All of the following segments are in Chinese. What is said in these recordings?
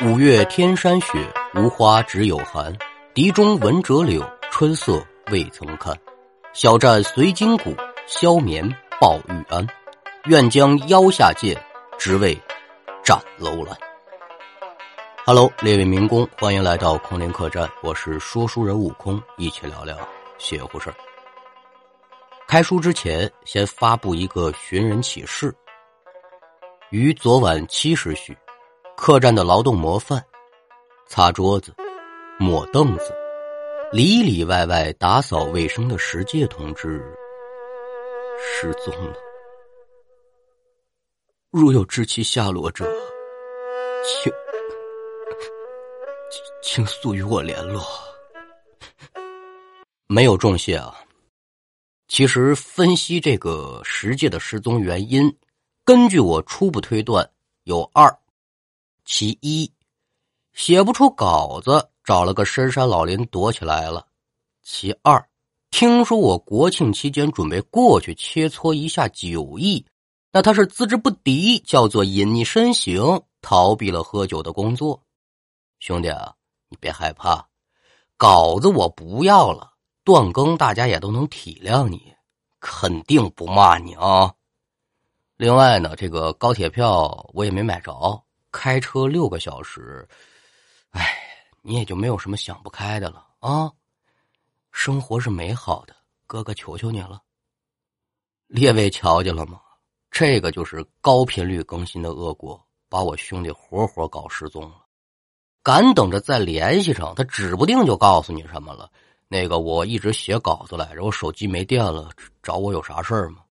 五月天山雪，无花只有寒。笛中闻折柳，春色未曾看。小战随金鼓，消眠报玉安。愿将腰下剑，只为斩楼兰。Hello，列位民工，欢迎来到空灵客栈，我是说书人悟空，一起聊聊邪乎事儿开书之前，先发布一个寻人启事。于昨晚七时许。客栈的劳动模范，擦桌子、抹凳子、里里外外打扫卫生的石介同志失踪了。如有知其下落者，请请速与我联络。没有重谢啊。其实分析这个石介的失踪原因，根据我初步推断，有二。其一，写不出稿子，找了个深山老林躲起来了。其二，听说我国庆期间准备过去切磋一下酒艺，那他是资质不敌，叫做隐匿身形，逃避了喝酒的工作。兄弟啊，你别害怕，稿子我不要了，断更大家也都能体谅你，肯定不骂你啊。另外呢，这个高铁票我也没买着。开车六个小时，哎，你也就没有什么想不开的了啊！生活是美好的，哥哥求求你了。列位瞧见了吗？这个就是高频率更新的恶果，把我兄弟活活搞失踪了。敢等着再联系上他，指不定就告诉你什么了。那个，我一直写稿子来着，我手机没电了，找我有啥事儿吗？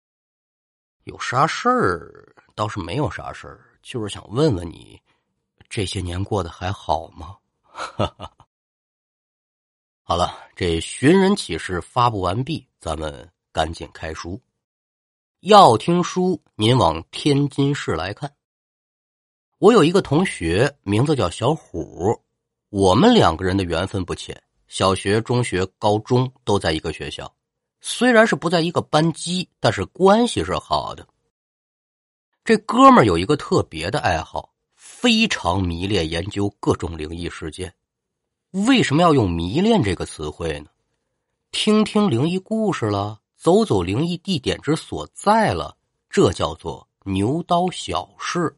有啥事儿？倒是没有啥事儿。就是想问问你，这些年过得还好吗？好了，这寻人启事发布完毕，咱们赶紧开书。要听书，您往天津市来看。我有一个同学，名字叫小虎，我们两个人的缘分不浅，小学、中学、高中都在一个学校，虽然是不在一个班级，但是关系是好的。这哥们儿有一个特别的爱好，非常迷恋研究各种灵异事件。为什么要用“迷恋”这个词汇呢？听听灵异故事了，走走灵异地点之所在了，这叫做牛刀小试。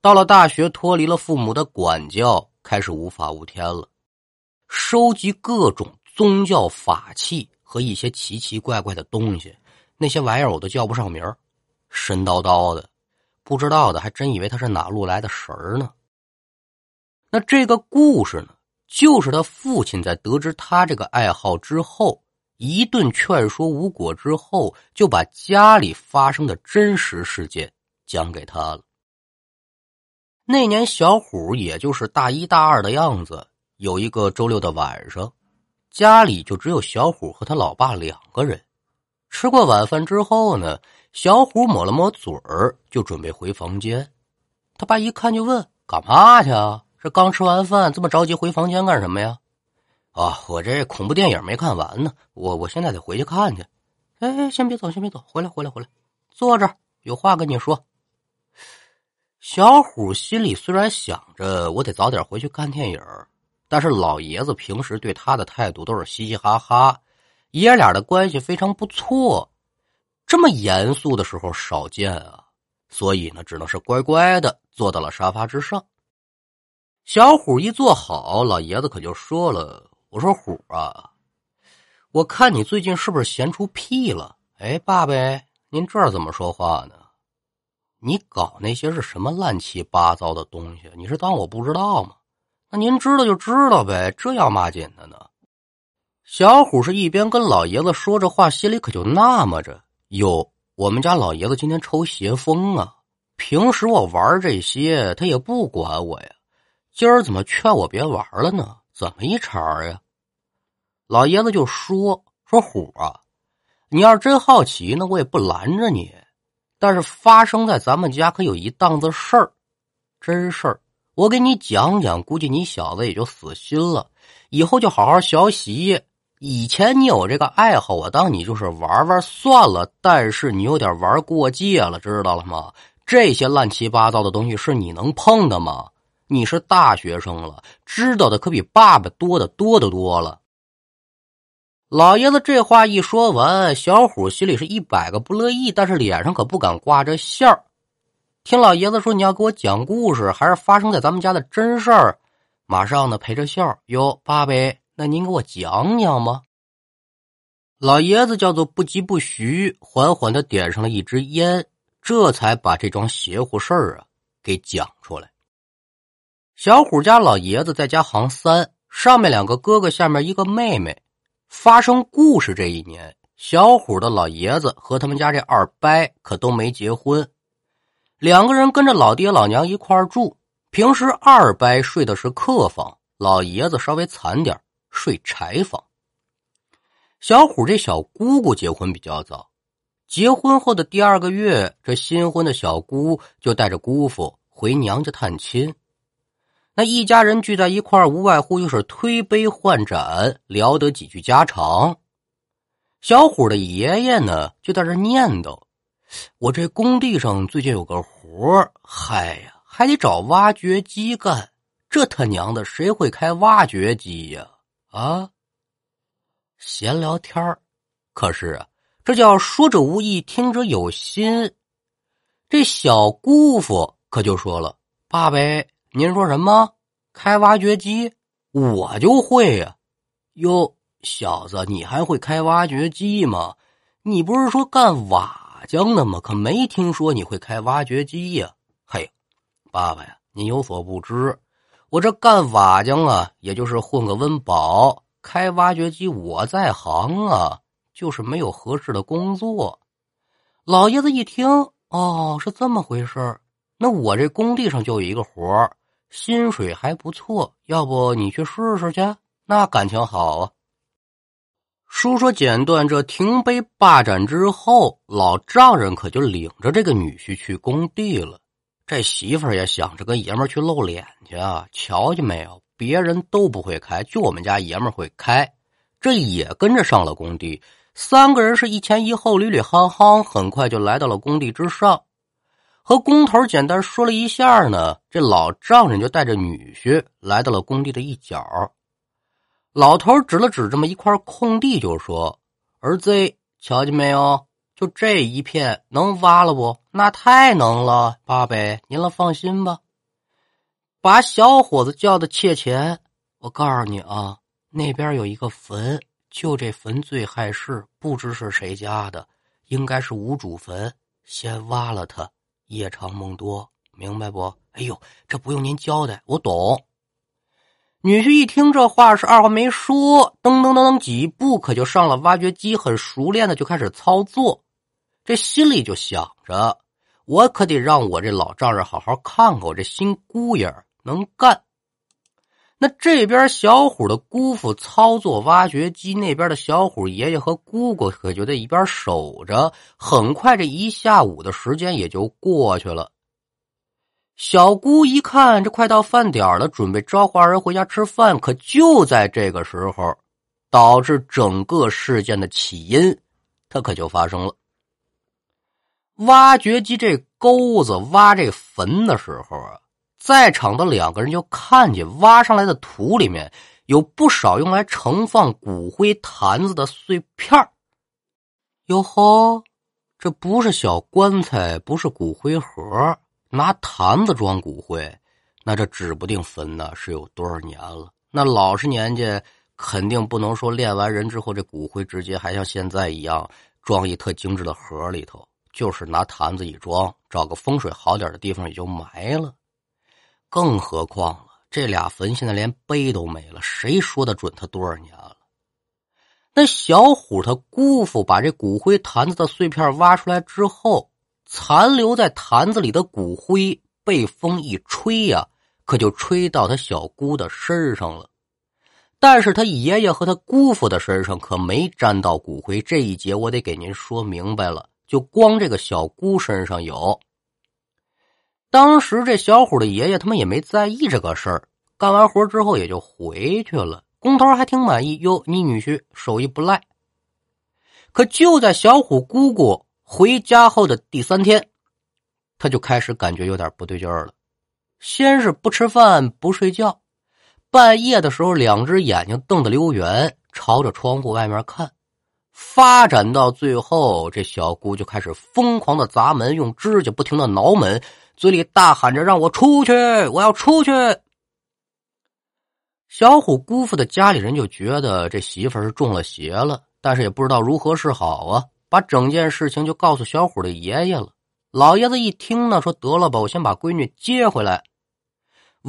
到了大学，脱离了父母的管教，开始无法无天了，收集各种宗教法器和一些奇奇怪怪的东西。那些玩意儿我都叫不上名儿。神叨叨的，不知道的还真以为他是哪路来的神儿呢。那这个故事呢，就是他父亲在得知他这个爱好之后，一顿劝说无果之后，就把家里发生的真实事件讲给他了。那年小虎也就是大一大二的样子，有一个周六的晚上，家里就只有小虎和他老爸两个人。吃过晚饭之后呢？小虎抹了抹嘴儿，就准备回房间。他爸一看就问：“干嘛去啊？这刚吃完饭，这么着急回房间干什么呀？”“啊，我这恐怖电影没看完呢，我我现在得回去看去。”“哎，先别走，先别走，回来，回来，回来，坐这儿，有话跟你说。”小虎心里虽然想着我得早点回去看电影，但是老爷子平时对他的态度都是嘻嘻哈哈，爷俩的关系非常不错。这么严肃的时候少见啊，所以呢，只能是乖乖的坐到了沙发之上。小虎一坐好，老爷子可就说了：“我说虎啊，我看你最近是不是闲出屁了？哎，爸爸，您这怎么说话呢？你搞那些是什么乱七八糟的东西？你是当我不知道吗？那您知道就知道呗，这要嘛紧的呢？”小虎是一边跟老爷子说着话，心里可就纳闷着。哟，我们家老爷子今天抽邪风啊！平时我玩这些，他也不管我呀。今儿怎么劝我别玩了呢？怎么一茬呀？老爷子就说：“说虎啊，你要是真好奇呢，我也不拦着你。但是发生在咱们家可有一档子事儿，真事儿，我给你讲讲，估计你小子也就死心了。以后就好好学习。”以前你有这个爱好，我当你就是玩玩算了。但是你有点玩过界了，知道了吗？这些乱七八糟的东西是你能碰的吗？你是大学生了，知道的可比爸爸多的多的多了。老爷子这话一说完，小虎心里是一百个不乐意，但是脸上可不敢挂着馅儿。听老爷子说你要给我讲故事，还是发生在咱们家的真事儿，马上呢陪着笑哟，爸爸，那您给我讲讲吗？老爷子叫做不疾不徐，缓缓的点上了一支烟，这才把这桩邪乎事儿啊给讲出来。小虎家老爷子在家行三，上面两个哥哥，下面一个妹妹。发生故事这一年，小虎的老爷子和他们家这二伯可都没结婚，两个人跟着老爹老娘一块住。平时二伯睡的是客房，老爷子稍微惨点睡柴房。小虎这小姑姑结婚比较早，结婚后的第二个月，这新婚的小姑就带着姑父回娘家探亲。那一家人聚在一块无外乎就是推杯换盏，聊得几句家常。小虎的爷爷呢，就在这念叨：“我这工地上最近有个活嗨呀，还得找挖掘机干。这他娘的，谁会开挖掘机呀？！”啊闲聊天儿，可是啊，这叫说者无意，听者有心。这小姑父可就说了：“爸爸，您说什么？开挖掘机？我就会呀！哟，小子，你还会开挖掘机吗？你不是说干瓦匠的吗？可没听说你会开挖掘机呀！嘿，爸爸呀，您有所不知，我这干瓦匠啊，也就是混个温饱。”开挖掘机，我在行啊，就是没有合适的工作。老爷子一听，哦，是这么回事那我这工地上就有一个活薪水还不错，要不你去试试去？那感情好啊。书说简短，这停杯霸占之后，老丈人可就领着这个女婿去工地了。这媳妇儿也想着跟爷们去露脸去啊，瞧见没有？别人都不会开，就我们家爷们会开，这也跟着上了工地。三个人是一前一后，捋捋夯夯，很快就来到了工地之上。和工头简单说了一下呢，这老丈人就带着女婿来到了工地的一角。老头指了指这么一块空地，就说：“儿子，瞧见没有？就这一片，能挖了不？那太能了，爸爸，您了放心吧。”把小伙子叫的切钱，我告诉你啊，那边有一个坟，就这坟最害事，不知是谁家的，应该是无主坟。先挖了它，夜长梦多，明白不？哎呦，这不用您交代，我懂。女婿一听这话，是二话没说，噔噔噔噔几步，可就上了挖掘机，很熟练的就开始操作。这心里就想着，我可得让我这老丈人好好看看我这新姑爷。能干，那这边小虎的姑父操作挖掘机，那边的小虎爷爷和姑姑可就在一边守着。很快，这一下午的时间也就过去了。小姑一看，这快到饭点了，准备招呼二人回家吃饭。可就在这个时候，导致整个事件的起因，它可就发生了。挖掘机这钩子挖这坟的时候啊。在场的两个人就看见挖上来的土里面有不少用来盛放骨灰坛子的碎片哟呵，这不是小棺材，不是骨灰盒，拿坛子装骨灰，那这指不定坟呢是有多少年了。那老实年纪肯定不能说炼完人之后这骨灰直接还像现在一样装一特精致的盒里头，就是拿坛子一装，找个风水好点的地方也就埋了。更何况了，这俩坟现在连碑都没了，谁说的准他多少年了？那小虎他姑父把这骨灰坛子的碎片挖出来之后，残留在坛子里的骨灰被风一吹呀，可就吹到他小姑的身上了。但是他爷爷和他姑父的身上可没沾到骨灰，这一节我得给您说明白了。就光这个小姑身上有。当时这小虎的爷爷他们也没在意这个事儿，干完活之后也就回去了。工头还挺满意，哟，你女婿手艺不赖。可就在小虎姑姑回家后的第三天，他就开始感觉有点不对劲儿了。先是不吃饭不睡觉，半夜的时候两只眼睛瞪得溜圆，朝着窗户外面看。发展到最后，这小姑就开始疯狂的砸门，用指甲不停的挠门，嘴里大喊着：“让我出去，我要出去！”小虎姑父的家里人就觉得这媳妇是中了邪了，但是也不知道如何是好啊，把整件事情就告诉小虎的爷爷了。老爷子一听呢，说：“得了吧，我先把闺女接回来。”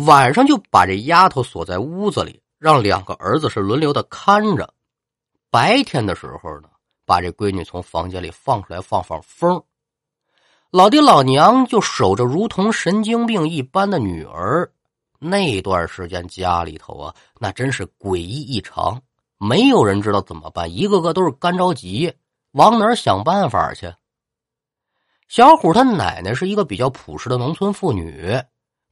晚上就把这丫头锁在屋子里，让两个儿子是轮流的看着。白天的时候呢，把这闺女从房间里放出来放放风。老爹老娘就守着如同神经病一般的女儿。那段时间家里头啊，那真是诡异异常，没有人知道怎么办，一个个都是干着急，往哪儿想办法去？小虎他奶奶是一个比较朴实的农村妇女，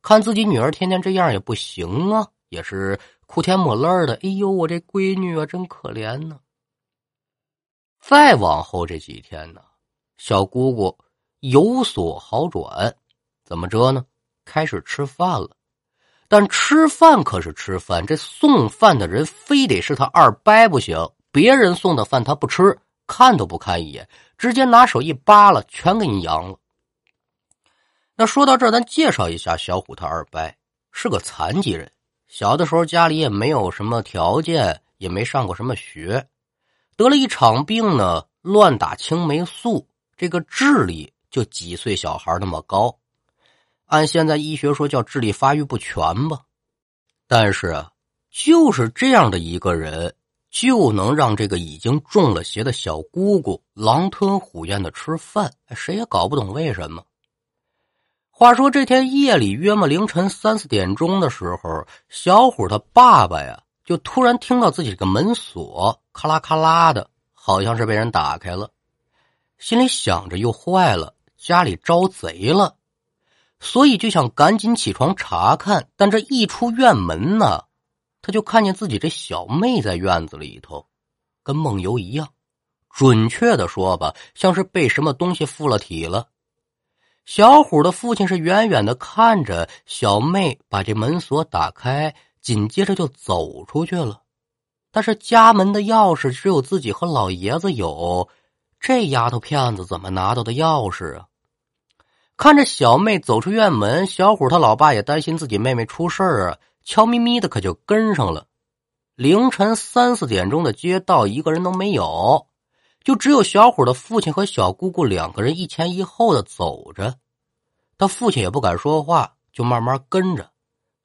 看自己女儿天天这样也不行啊，也是哭天抹泪的。哎呦，我这闺女啊，真可怜呢。再往后这几天呢，小姑姑有所好转，怎么着呢？开始吃饭了，但吃饭可是吃饭，这送饭的人非得是他二伯不行，别人送的饭他不吃，看都不看一眼，直接拿手一扒拉，全给你扬了。那说到这，咱介绍一下小虎他二伯是个残疾人，小的时候家里也没有什么条件，也没上过什么学。得了一场病呢，乱打青霉素，这个智力就几岁小孩那么高，按现在医学说叫智力发育不全吧。但是啊，就是这样的一个人，就能让这个已经中了邪的小姑姑狼吞虎咽的吃饭，谁也搞不懂为什么。话说这天夜里约么凌晨三四点钟的时候，小虎他爸爸呀。就突然听到自己这个门锁咔啦咔啦的，好像是被人打开了，心里想着又坏了，家里招贼了，所以就想赶紧起床查看。但这一出院门呢，他就看见自己这小妹在院子里头，跟梦游一样。准确的说吧，像是被什么东西附了体了。小虎的父亲是远远的看着小妹把这门锁打开。紧接着就走出去了，但是家门的钥匙只有自己和老爷子有，这丫头片子怎么拿到的钥匙啊？看着小妹走出院门，小虎他老爸也担心自己妹妹出事啊，悄咪咪的可就跟上了。凌晨三四点钟的街道，一个人都没有，就只有小虎的父亲和小姑姑两个人一前一后的走着。他父亲也不敢说话，就慢慢跟着。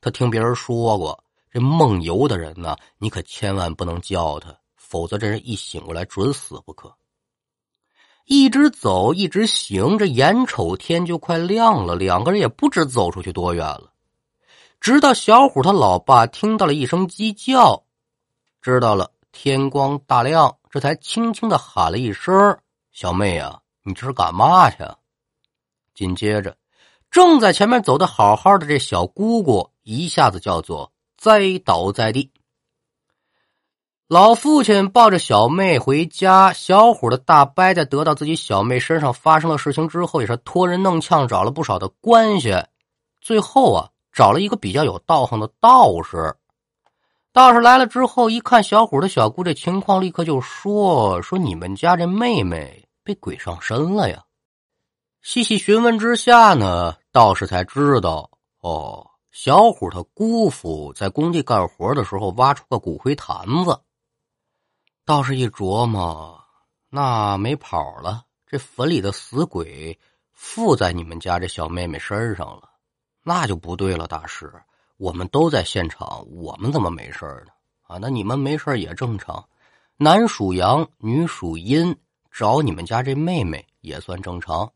他听别人说过。这梦游的人呢，你可千万不能叫他，否则这人一醒过来准死不可。一直走，一直行，这眼瞅天就快亮了，两个人也不知走出去多远了。直到小虎他老爸听到了一声鸡叫，知道了天光大亮，这才轻轻的喊了一声：“小妹啊，你这是干嘛去？”紧接着，正在前面走的好好的这小姑姑一下子叫做。栽倒在地，老父亲抱着小妹回家。小虎的大伯在得到自己小妹身上发生的事情之后，也是托人弄呛，找了不少的关系。最后啊，找了一个比较有道行的道士。道士来了之后，一看小虎的小姑这情况，立刻就说：“说你们家这妹妹被鬼上身了呀。”细细询问之下呢，道士才知道哦。小虎他姑父在工地干活的时候挖出个骨灰坛子，倒是一琢磨，那没跑了，这坟里的死鬼附在你们家这小妹妹身上了，那就不对了。大师，我们都在现场，我们怎么没事呢？啊，那你们没事也正常，男属阳，女属阴，找你们家这妹妹也算正常。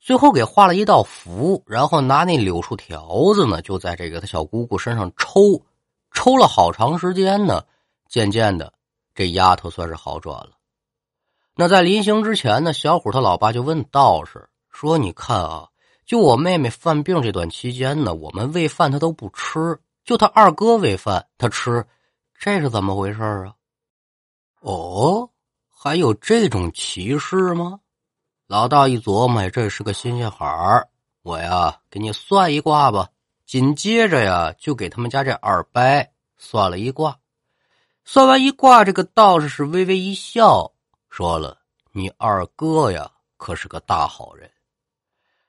最后给画了一道符，然后拿那柳树条子呢，就在这个他小姑姑身上抽，抽了好长时间呢。渐渐的，这丫头算是好转了。那在临行之前呢，小虎他老爸就问道士说：“你看啊，就我妹妹犯病这段期间呢，我们喂饭她都不吃，就他二哥喂饭她吃，这是怎么回事啊？”哦，还有这种歧视吗？老道一琢磨，这是个新鲜孩儿，我呀，给你算一卦吧。紧接着呀，就给他们家这二伯算了一卦。算完一卦，这个道士是微微一笑，说了：“你二哥呀，可是个大好人。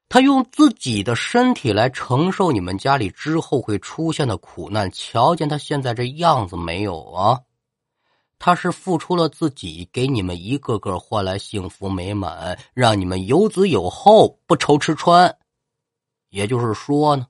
他用自己的身体来承受你们家里之后会出现的苦难。瞧见他现在这样子没有啊？他是付出了自己，给你们一个个换来幸福美满，让你们有子有后，不愁吃穿。也就是说呢。”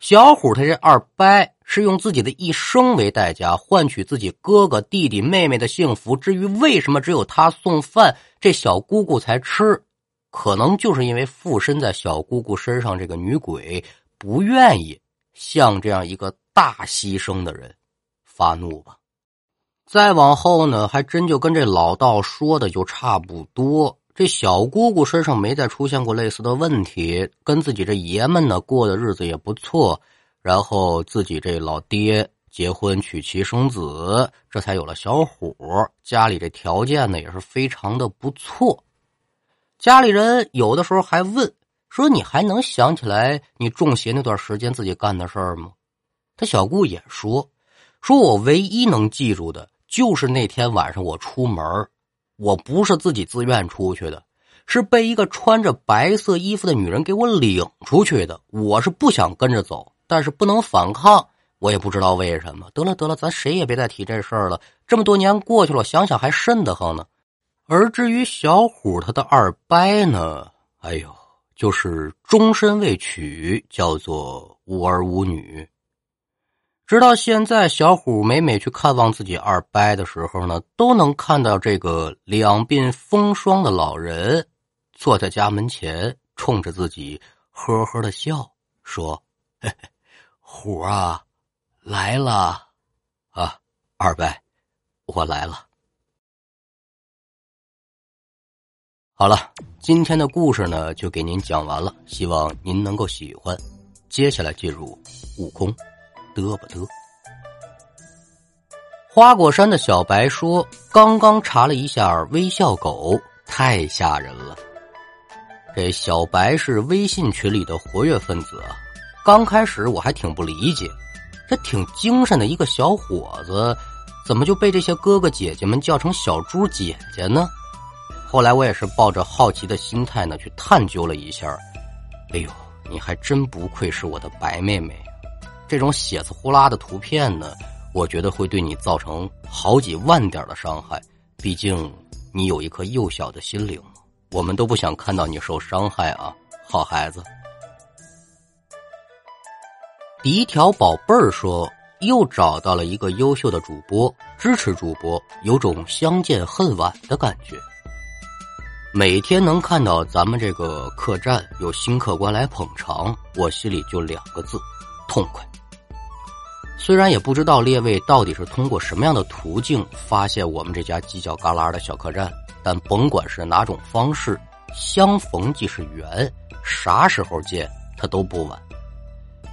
小虎他这二伯是用自己的一生为代价换取自己哥哥弟弟妹妹的幸福。至于为什么只有他送饭，这小姑姑才吃，可能就是因为附身在小姑姑身上这个女鬼不愿意向这样一个大牺牲的人发怒吧。再往后呢，还真就跟这老道说的就差不多。这小姑姑身上没再出现过类似的问题，跟自己这爷们呢过的日子也不错，然后自己这老爹结婚娶妻生子，这才有了小虎。家里这条件呢也是非常的不错。家里人有的时候还问说：“你还能想起来你中邪那段时间自己干的事儿吗？”他小姑也说：“说我唯一能记住的就是那天晚上我出门。”我不是自己自愿出去的，是被一个穿着白色衣服的女人给我领出去的。我是不想跟着走，但是不能反抗，我也不知道为什么。得了得了，咱谁也别再提这事儿了。这么多年过去了，想想还瘆得慌呢。而至于小虎他的二伯呢，哎呦，就是终身未娶，叫做无儿无女。直到现在，小虎每每去看望自己二伯的时候呢，都能看到这个两鬓风霜的老人坐在家门前，冲着自己呵呵的笑，说：“嘿嘿虎啊，来了啊，二伯，我来了。”好了，今天的故事呢，就给您讲完了，希望您能够喜欢。接下来进入悟空。嘚不嘚？花果山的小白说：“刚刚查了一下微笑狗，太吓人了。”这小白是微信群里的活跃分子啊。刚开始我还挺不理解，这挺精神的一个小伙子，怎么就被这些哥哥姐姐们叫成小猪姐姐呢？后来我也是抱着好奇的心态呢，去探究了一下。哎呦，你还真不愧是我的白妹妹。这种血字呼啦的图片呢，我觉得会对你造成好几万点的伤害。毕竟你有一颗幼小的心灵，我们都不想看到你受伤害啊，好孩子。第一条宝贝儿说，又找到了一个优秀的主播，支持主播，有种相见恨晚的感觉。每天能看到咱们这个客栈有新客官来捧场，我心里就两个字：痛快。虽然也不知道列位到底是通过什么样的途径发现我们这家犄角旮旯的小客栈，但甭管是哪种方式，相逢即是缘，啥时候见他都不晚。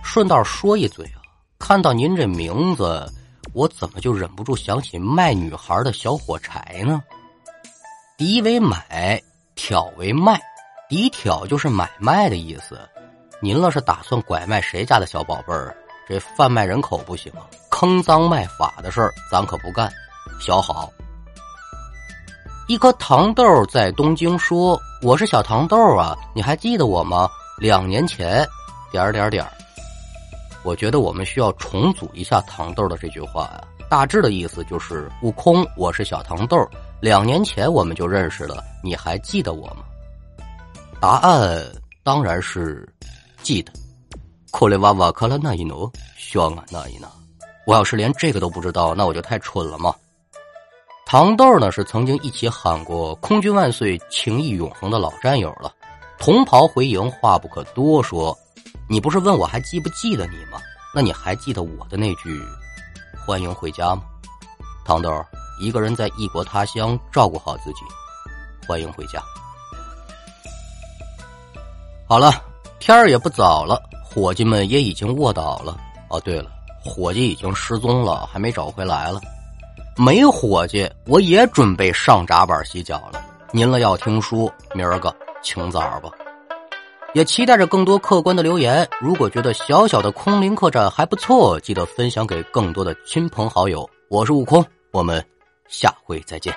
顺道说一嘴啊，看到您这名字，我怎么就忍不住想起卖女孩的小火柴呢？敌为买，挑为卖，敌挑就是买卖的意思。您了是打算拐卖谁家的小宝贝儿？这贩卖人口不行，坑赃卖法的事儿咱可不干。小好，一颗糖豆在东京说：“我是小糖豆啊，你还记得我吗？”两年前，点点点我觉得我们需要重组一下糖豆的这句话呀。大致的意思就是：悟空，我是小糖豆，两年前我们就认识了，你还记得我吗？答案当然是记得。克雷瓦瓦克拉那一诺，香啊那一呢？我要是连这个都不知道，那我就太蠢了嘛！糖豆呢是曾经一起喊过“空军万岁，情谊永恒”的老战友了。同袍回营，话不可多说。你不是问我还记不记得你吗？那你还记得我的那句“欢迎回家”吗？糖豆，一个人在异国他乡，照顾好自己，欢迎回家。好了，天儿也不早了。伙计们也已经卧倒了。哦，对了，伙计已经失踪了，还没找回来了。没伙计，我也准备上闸板洗脚了。您了要听书，明儿个请早吧。也期待着更多客观的留言。如果觉得小小的空灵客栈还不错，记得分享给更多的亲朋好友。我是悟空，我们下回再见。